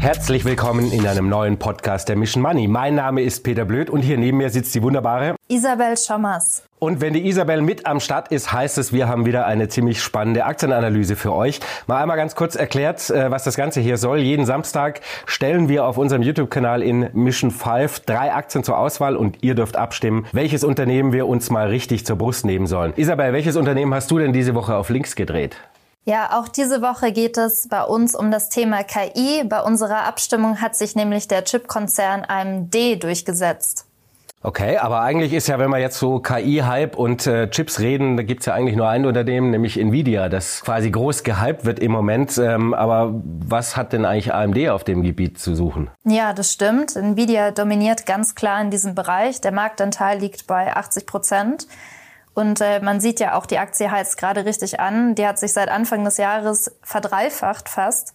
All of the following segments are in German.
Herzlich willkommen in einem neuen Podcast der Mission Money. Mein Name ist Peter Blöd und hier neben mir sitzt die wunderbare Isabel Schommers. Und wenn die Isabel mit am Start ist, heißt es, wir haben wieder eine ziemlich spannende Aktienanalyse für euch. Mal einmal ganz kurz erklärt, äh, was das Ganze hier soll. Jeden Samstag stellen wir auf unserem YouTube-Kanal in Mission 5 drei Aktien zur Auswahl und ihr dürft abstimmen, welches Unternehmen wir uns mal richtig zur Brust nehmen sollen. Isabel, welches Unternehmen hast du denn diese Woche auf links gedreht? Ja, auch diese Woche geht es bei uns um das Thema KI. Bei unserer Abstimmung hat sich nämlich der Chipkonzern AMD durchgesetzt. Okay, aber eigentlich ist ja, wenn wir jetzt so KI-Hype und äh, Chips reden, da gibt's ja eigentlich nur ein Unternehmen, nämlich Nvidia, das quasi groß gehypt wird im Moment. Ähm, aber was hat denn eigentlich AMD auf dem Gebiet zu suchen? Ja, das stimmt. Nvidia dominiert ganz klar in diesem Bereich. Der Marktanteil liegt bei 80 Prozent. Und äh, man sieht ja auch, die Aktie heizt gerade richtig an. Die hat sich seit Anfang des Jahres verdreifacht fast.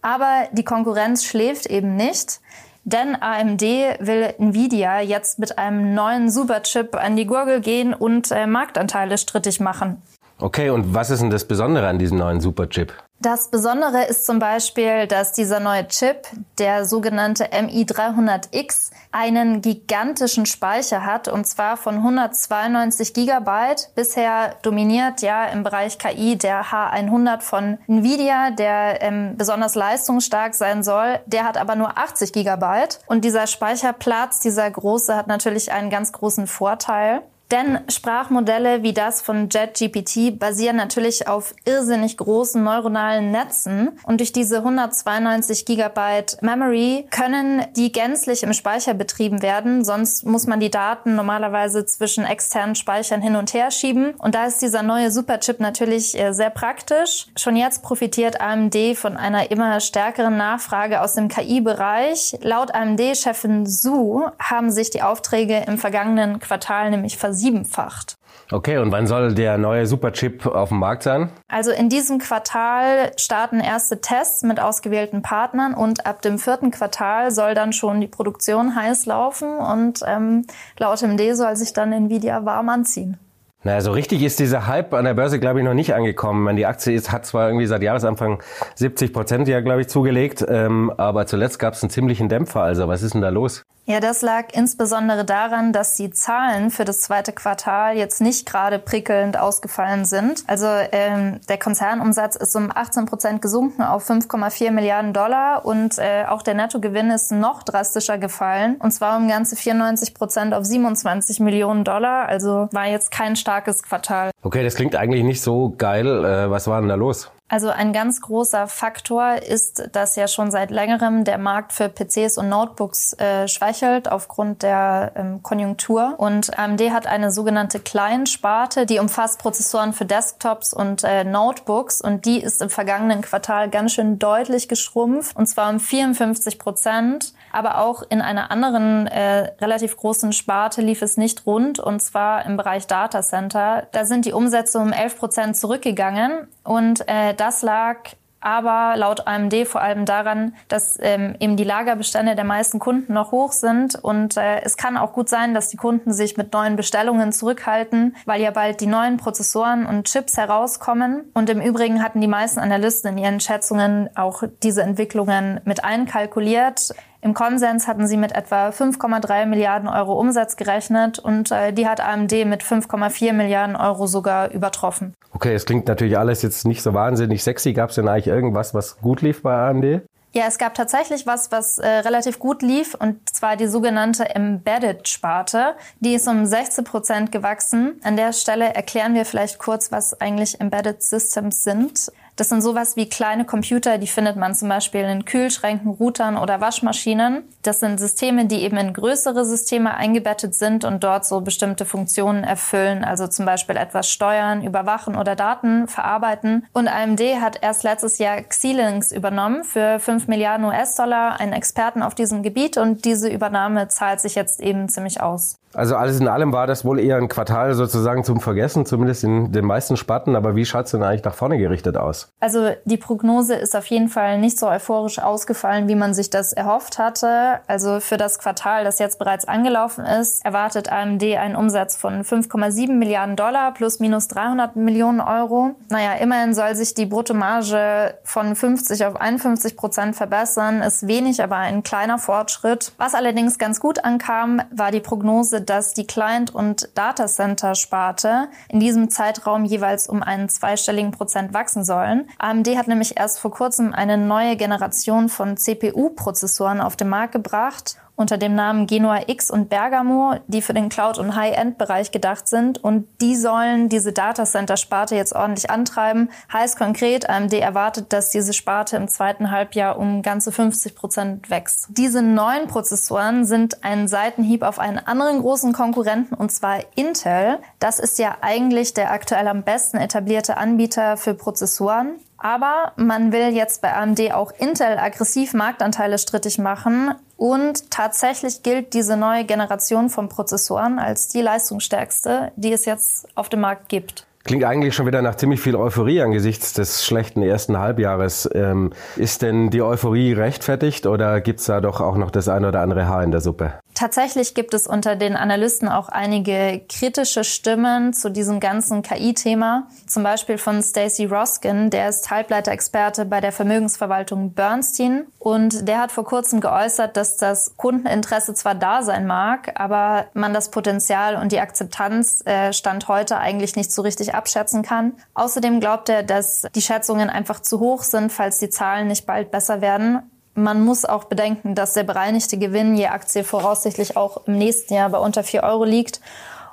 Aber die Konkurrenz schläft eben nicht. Denn AMD will Nvidia jetzt mit einem neuen Superchip an die Gurgel gehen und äh, Marktanteile strittig machen. Okay, und was ist denn das Besondere an diesem neuen Superchip? Das Besondere ist zum Beispiel, dass dieser neue Chip, der sogenannte MI300X, einen gigantischen Speicher hat und zwar von 192 Gigabyte. Bisher dominiert ja im Bereich KI der H100 von Nvidia, der ähm, besonders leistungsstark sein soll. Der hat aber nur 80 Gigabyte und dieser Speicherplatz, dieser große, hat natürlich einen ganz großen Vorteil. Denn Sprachmodelle wie das von JetGPT basieren natürlich auf irrsinnig großen neuronalen Netzen und durch diese 192 Gigabyte Memory können die gänzlich im Speicher betrieben werden. Sonst muss man die Daten normalerweise zwischen externen Speichern hin und her schieben. Und da ist dieser neue Superchip natürlich äh, sehr praktisch. Schon jetzt profitiert AMD von einer immer stärkeren Nachfrage aus dem KI-Bereich. Laut AMD-Chefin Su haben sich die Aufträge im vergangenen Quartal nämlich versichert versiebenfacht. Okay, und wann soll der neue Superchip auf dem Markt sein? Also in diesem Quartal starten erste Tests mit ausgewählten Partnern und ab dem vierten Quartal soll dann schon die Produktion heiß laufen und ähm, laut MD soll sich dann Nvidia warm anziehen. Naja, so richtig ist dieser Hype an der Börse, glaube ich, noch nicht angekommen. Die Aktie ist, hat zwar irgendwie seit Jahresanfang 70 Prozent ja, glaube ich, zugelegt, ähm, aber zuletzt gab es einen ziemlichen Dämpfer. Also was ist denn da los? Ja, das lag insbesondere daran, dass die Zahlen für das zweite Quartal jetzt nicht gerade prickelnd ausgefallen sind. Also ähm, der Konzernumsatz ist um 18 Prozent gesunken auf 5,4 Milliarden Dollar und äh, auch der Nettogewinn ist noch drastischer gefallen und zwar um ganze 94 Prozent auf 27 Millionen Dollar. Also war jetzt kein starkes Quartal. Okay, das klingt eigentlich nicht so geil. Äh, was war denn da los? Also ein ganz großer Faktor ist, dass ja schon seit längerem der Markt für PCs und Notebooks äh, schwächelt aufgrund der ähm, Konjunktur. Und AMD hat eine sogenannte Client-Sparte, die umfasst Prozessoren für Desktops und äh, Notebooks. Und die ist im vergangenen Quartal ganz schön deutlich geschrumpft, und zwar um 54 Prozent. Aber auch in einer anderen äh, relativ großen Sparte lief es nicht rund, und zwar im Bereich Datacenter. Da sind die Umsätze um 11 Prozent zurückgegangen. Und äh, das lag aber laut AMD vor allem daran, dass ähm, eben die Lagerbestände der meisten Kunden noch hoch sind und äh, es kann auch gut sein, dass die Kunden sich mit neuen Bestellungen zurückhalten, weil ja bald die neuen Prozessoren und Chips herauskommen und im Übrigen hatten die meisten Analysten in ihren Schätzungen auch diese Entwicklungen mit einkalkuliert. Im Konsens hatten sie mit etwa 5,3 Milliarden Euro Umsatz gerechnet und äh, die hat AMD mit 5,4 Milliarden Euro sogar übertroffen. Okay, es klingt natürlich alles jetzt nicht so wahnsinnig sexy. Gab es denn eigentlich irgendwas, was gut lief bei AMD? Ja, es gab tatsächlich was, was äh, relativ gut lief, und zwar die sogenannte Embedded-Sparte. Die ist um 16 Prozent gewachsen. An der Stelle erklären wir vielleicht kurz, was eigentlich Embedded Systems sind. Das sind sowas wie kleine Computer, die findet man zum Beispiel in Kühlschränken, Routern oder Waschmaschinen. Das sind Systeme, die eben in größere Systeme eingebettet sind und dort so bestimmte Funktionen erfüllen, also zum Beispiel etwas steuern, überwachen oder Daten verarbeiten. Und AMD hat erst letztes Jahr Xilinx übernommen für 5 Milliarden US-Dollar, einen Experten auf diesem Gebiet und diese Übernahme zahlt sich jetzt eben ziemlich aus. Also alles in allem war das wohl eher ein Quartal sozusagen zum Vergessen, zumindest in den meisten Sparten. Aber wie schaut es denn eigentlich nach vorne gerichtet aus? Also die Prognose ist auf jeden Fall nicht so euphorisch ausgefallen, wie man sich das erhofft hatte. Also für das Quartal, das jetzt bereits angelaufen ist, erwartet AMD einen Umsatz von 5,7 Milliarden Dollar plus minus 300 Millionen Euro. Naja, immerhin soll sich die Bruttomarge von 50 auf 51 Prozent verbessern. Ist wenig, aber ein kleiner Fortschritt. Was allerdings ganz gut ankam, war die Prognose, dass die Client- und Datacenter-Sparte in diesem Zeitraum jeweils um einen zweistelligen Prozent wachsen sollen. AMD hat nämlich erst vor kurzem eine neue Generation von CPU-Prozessoren auf den Markt gebracht unter dem Namen Genua X und Bergamo, die für den Cloud- und High-End-Bereich gedacht sind. Und die sollen diese Datacenter-Sparte jetzt ordentlich antreiben. Heißt konkret, AMD erwartet, dass diese Sparte im zweiten Halbjahr um ganze 50 Prozent wächst. Diese neuen Prozessoren sind ein Seitenhieb auf einen anderen großen Konkurrenten, und zwar Intel. Das ist ja eigentlich der aktuell am besten etablierte Anbieter für Prozessoren. Aber man will jetzt bei AMD auch Intel aggressiv Marktanteile strittig machen. Und tatsächlich gilt diese neue Generation von Prozessoren als die leistungsstärkste, die es jetzt auf dem Markt gibt. Klingt eigentlich schon wieder nach ziemlich viel Euphorie angesichts des schlechten ersten Halbjahres. Ähm, ist denn die Euphorie rechtfertigt oder gibt's da doch auch noch das ein oder andere Haar in der Suppe? Tatsächlich gibt es unter den Analysten auch einige kritische Stimmen zu diesem ganzen KI-Thema. Zum Beispiel von Stacey Roskin, der ist Halbleiterexperte bei der Vermögensverwaltung Bernstein. Und der hat vor kurzem geäußert, dass das Kundeninteresse zwar da sein mag, aber man das Potenzial und die Akzeptanz äh, Stand heute eigentlich nicht so richtig abschätzen kann. Außerdem glaubt er, dass die Schätzungen einfach zu hoch sind, falls die Zahlen nicht bald besser werden. Man muss auch bedenken, dass der bereinigte Gewinn je Aktie voraussichtlich auch im nächsten Jahr bei unter 4 Euro liegt.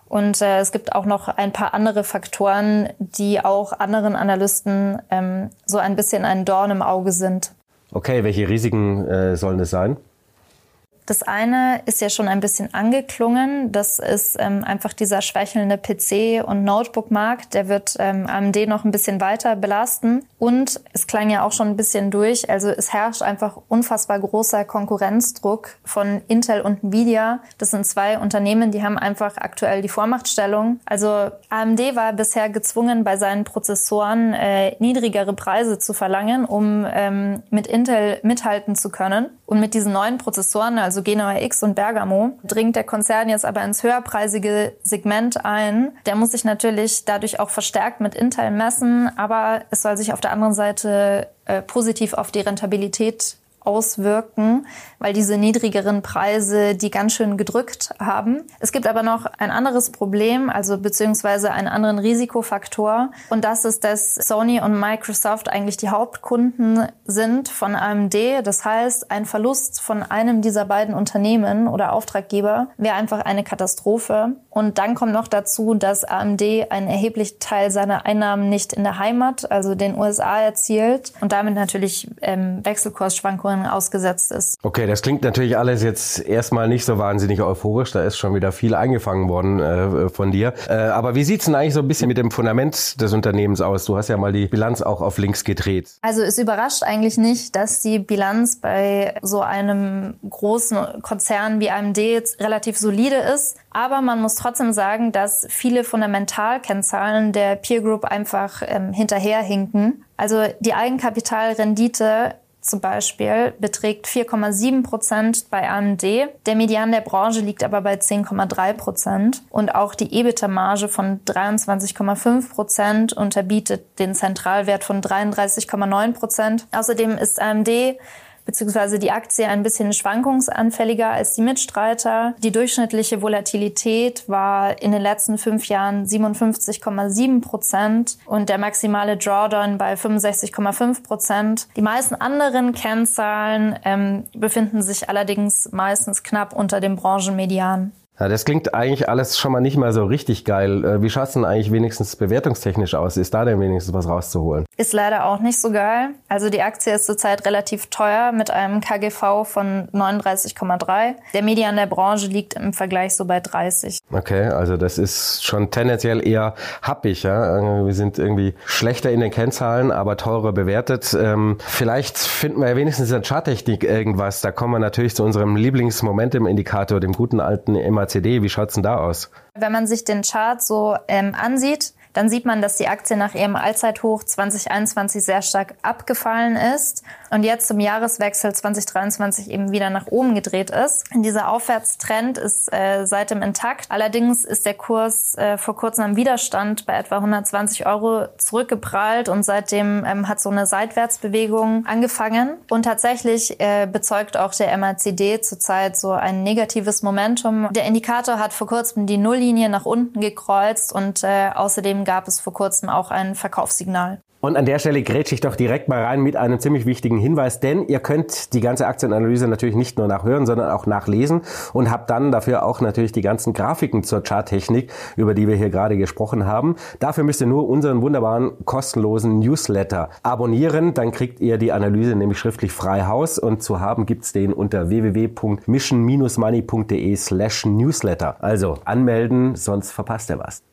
Und äh, es gibt auch noch ein paar andere Faktoren, die auch anderen Analysten ähm, so ein bisschen ein Dorn im Auge sind. Okay, welche Risiken äh, sollen es sein? Das eine ist ja schon ein bisschen angeklungen. Das ist ähm, einfach dieser schwächelnde PC- und Notebook-Markt. Der wird ähm, AMD noch ein bisschen weiter belasten. Und es klang ja auch schon ein bisschen durch. Also es herrscht einfach unfassbar großer Konkurrenzdruck von Intel und Nvidia. Das sind zwei Unternehmen, die haben einfach aktuell die Vormachtstellung. Also AMD war bisher gezwungen, bei seinen Prozessoren äh, niedrigere Preise zu verlangen, um ähm, mit Intel mithalten zu können. Und mit diesen neuen Prozessoren, also Genua X und Bergamo, dringt der Konzern jetzt aber ins höherpreisige Segment ein. Der muss sich natürlich dadurch auch verstärkt mit Intel messen, aber es soll sich auf der anderen Seite äh, positiv auf die Rentabilität auswirken, weil diese niedrigeren Preise die ganz schön gedrückt haben. Es gibt aber noch ein anderes Problem, also beziehungsweise einen anderen Risikofaktor. Und das ist, dass Sony und Microsoft eigentlich die Hauptkunden sind von AMD. Das heißt, ein Verlust von einem dieser beiden Unternehmen oder Auftraggeber wäre einfach eine Katastrophe. Und dann kommt noch dazu, dass AMD einen erheblichen Teil seiner Einnahmen nicht in der Heimat, also den USA, erzielt und damit natürlich ähm, Wechselkursschwankungen ausgesetzt ist. Okay, das klingt natürlich alles jetzt erstmal nicht so wahnsinnig euphorisch. Da ist schon wieder viel eingefangen worden äh, von dir. Äh, aber wie sieht's denn eigentlich so ein bisschen mit dem Fundament des Unternehmens aus? Du hast ja mal die Bilanz auch auf links gedreht. Also es überrascht eigentlich nicht, dass die Bilanz bei so einem großen Konzern wie AMD jetzt relativ solide ist. Aber man muss trotzdem sagen, dass viele Fundamentalkennzahlen der Peer Group einfach ähm, hinterherhinken. Also die Eigenkapitalrendite zum Beispiel beträgt 4,7 Prozent bei AMD. Der Median der Branche liegt aber bei 10,3 Prozent. Und auch die EBITDA-Marge von 23,5 Prozent unterbietet den Zentralwert von 33,9 Prozent. Außerdem ist AMD beziehungsweise die Aktie ein bisschen schwankungsanfälliger als die Mitstreiter. Die durchschnittliche Volatilität war in den letzten fünf Jahren 57,7 Prozent und der maximale Drawdown bei 65,5 Prozent. Die meisten anderen Kennzahlen ähm, befinden sich allerdings meistens knapp unter dem Branchenmedian. Ja, das klingt eigentlich alles schon mal nicht mal so richtig geil. Äh, wie schaut es denn eigentlich wenigstens bewertungstechnisch aus? Ist da denn wenigstens was rauszuholen? Ist leider auch nicht so geil. Also die Aktie ist zurzeit relativ teuer mit einem KGV von 39,3. Der Median der Branche liegt im Vergleich so bei 30. Okay, also das ist schon tendenziell eher happig. Ja? Wir sind irgendwie schlechter in den Kennzahlen, aber teurer bewertet. Ähm, vielleicht finden wir ja wenigstens in der Charttechnik irgendwas. Da kommen wir natürlich zu unserem Lieblingsmomentum-Indikator, dem guten alten MA MACD. Wie schaut's denn da aus? Wenn man sich den Chart so ähm, ansieht, dann sieht man, dass die Aktie nach ihrem Allzeithoch 2021 sehr stark abgefallen ist und jetzt zum Jahreswechsel 2023 eben wieder nach oben gedreht ist. Dieser Aufwärtstrend ist äh, seitdem intakt. Allerdings ist der Kurs äh, vor kurzem am Widerstand bei etwa 120 Euro zurückgeprallt und seitdem ähm, hat so eine Seitwärtsbewegung angefangen. Und tatsächlich äh, bezeugt auch der MACD zurzeit so ein negatives Momentum. Der Indikator hat vor kurzem die Nulllinie nach unten gekreuzt und äh, außerdem gab es vor kurzem auch ein Verkaufssignal. Und an der Stelle grätsche ich doch direkt mal rein mit einem ziemlich wichtigen Hinweis, denn ihr könnt die ganze Aktienanalyse natürlich nicht nur nachhören, sondern auch nachlesen und habt dann dafür auch natürlich die ganzen Grafiken zur Charttechnik, über die wir hier gerade gesprochen haben. Dafür müsst ihr nur unseren wunderbaren kostenlosen Newsletter abonnieren, dann kriegt ihr die Analyse nämlich schriftlich frei Haus und zu haben gibt's den unter www.mission-money.de slash newsletter. Also anmelden, sonst verpasst ihr was.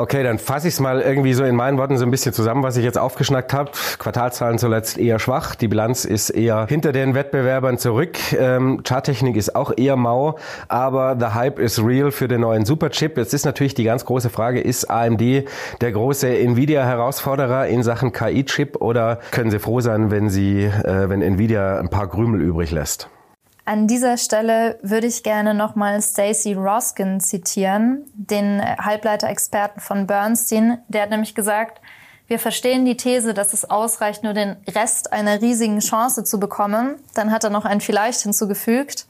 Okay, dann fasse ich es mal irgendwie so in meinen Worten so ein bisschen zusammen, was ich jetzt aufgeschnackt habe. Quartalzahlen zuletzt eher schwach, die Bilanz ist eher hinter den Wettbewerbern zurück, ähm, Charttechnik ist auch eher mau, aber the Hype is real für den neuen Superchip. Jetzt ist natürlich die ganz große Frage, ist AMD der große Nvidia-Herausforderer in Sachen KI-Chip oder können Sie froh sein, wenn Sie, äh, wenn Nvidia ein paar Krümel übrig lässt? An dieser Stelle würde ich gerne nochmal Stacy Roskin zitieren, den Halbleiterexperten von Bernstein. Der hat nämlich gesagt, wir verstehen die These, dass es ausreicht, nur den Rest einer riesigen Chance zu bekommen. Dann hat er noch ein Vielleicht hinzugefügt.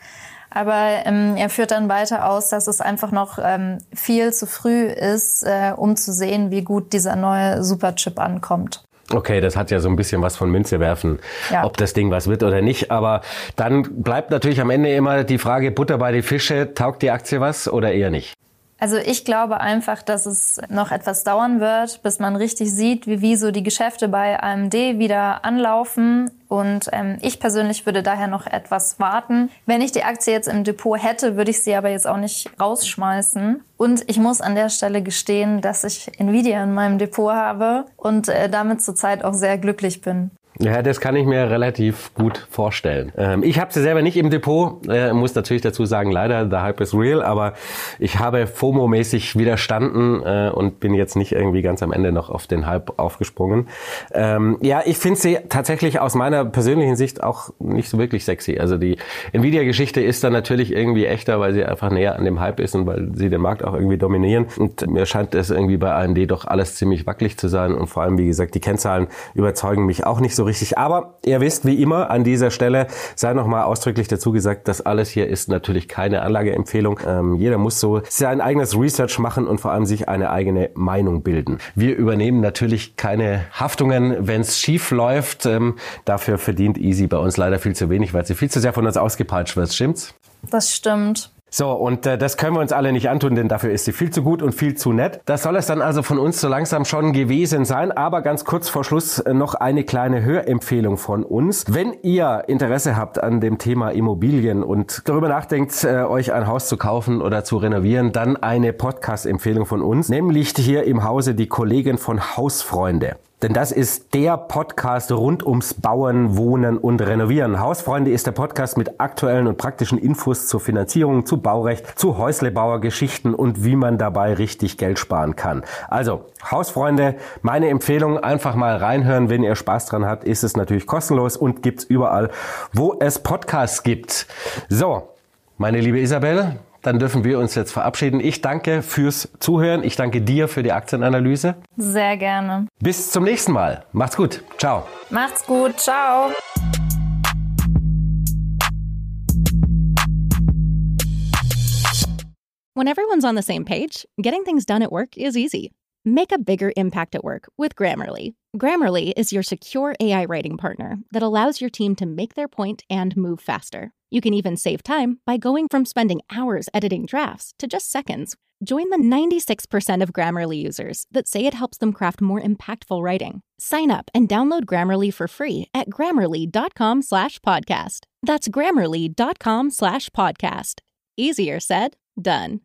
Aber ähm, er führt dann weiter aus, dass es einfach noch ähm, viel zu früh ist, äh, um zu sehen, wie gut dieser neue Superchip ankommt. Okay, das hat ja so ein bisschen was von Münze werfen, ja. ob das Ding was wird oder nicht. Aber dann bleibt natürlich am Ende immer die Frage, Butter bei die Fische, taugt die Aktie was oder eher nicht? Also ich glaube einfach, dass es noch etwas dauern wird, bis man richtig sieht, wie, wie so die Geschäfte bei AMD wieder anlaufen. Und ähm, ich persönlich würde daher noch etwas warten. Wenn ich die Aktie jetzt im Depot hätte, würde ich sie aber jetzt auch nicht rausschmeißen. Und ich muss an der Stelle gestehen, dass ich Nvidia in meinem Depot habe und äh, damit zurzeit auch sehr glücklich bin. Ja, das kann ich mir relativ gut vorstellen. Ähm, ich habe sie selber nicht im Depot, äh, muss natürlich dazu sagen, leider, the hype is real, aber ich habe FOMO-mäßig widerstanden äh, und bin jetzt nicht irgendwie ganz am Ende noch auf den Hype aufgesprungen. Ähm, ja, ich finde sie tatsächlich aus meiner persönlichen Sicht auch nicht so wirklich sexy. Also die Nvidia-Geschichte ist dann natürlich irgendwie echter, weil sie einfach näher an dem Hype ist und weil sie den Markt auch irgendwie dominieren. Und mir scheint es irgendwie bei AMD doch alles ziemlich wackelig zu sein und vor allem, wie gesagt, die Kennzahlen überzeugen mich auch nicht so richtig. Aber ihr wisst, wie immer, an dieser Stelle sei nochmal ausdrücklich dazu gesagt, das alles hier ist natürlich keine Anlageempfehlung. Ähm, jeder muss so sein eigenes Research machen und vor allem sich eine eigene Meinung bilden. Wir übernehmen natürlich keine Haftungen, wenn es schief läuft. Ähm, dafür verdient Easy bei uns leider viel zu wenig, weil sie viel zu sehr von uns ausgepeitscht wird. Stimmt's? Das stimmt. So, und äh, das können wir uns alle nicht antun, denn dafür ist sie viel zu gut und viel zu nett. Das soll es dann also von uns so langsam schon gewesen sein. Aber ganz kurz vor Schluss äh, noch eine kleine Hörempfehlung von uns. Wenn ihr Interesse habt an dem Thema Immobilien und darüber nachdenkt, äh, euch ein Haus zu kaufen oder zu renovieren, dann eine Podcast-Empfehlung von uns, nämlich hier im Hause die Kollegin von Hausfreunde. Denn das ist der Podcast rund ums Bauen, Wohnen und Renovieren. Hausfreunde ist der Podcast mit aktuellen und praktischen Infos zur Finanzierung, zu Baurecht, zu Häuslebauergeschichten und wie man dabei richtig Geld sparen kann. Also, Hausfreunde, meine Empfehlung, einfach mal reinhören. Wenn ihr Spaß dran habt, ist es natürlich kostenlos und gibt's überall, wo es Podcasts gibt. So, meine liebe Isabel, dann dürfen wir uns jetzt verabschieden. Ich danke fürs Zuhören. Ich danke dir für die Aktienanalyse. Sehr gerne. Bis zum nächsten Mal. Macht's gut. Ciao. Macht's gut. Ciao. When everyone's on the same page, getting things done at work is easy. Make a bigger impact at work with Grammarly. Grammarly is your secure AI writing partner that allows your team to make their point and move faster. You can even save time by going from spending hours editing drafts to just seconds. Join the 96% of Grammarly users that say it helps them craft more impactful writing. Sign up and download Grammarly for free at grammarly.com slash podcast. That's grammarly.com slash podcast. Easier said, done.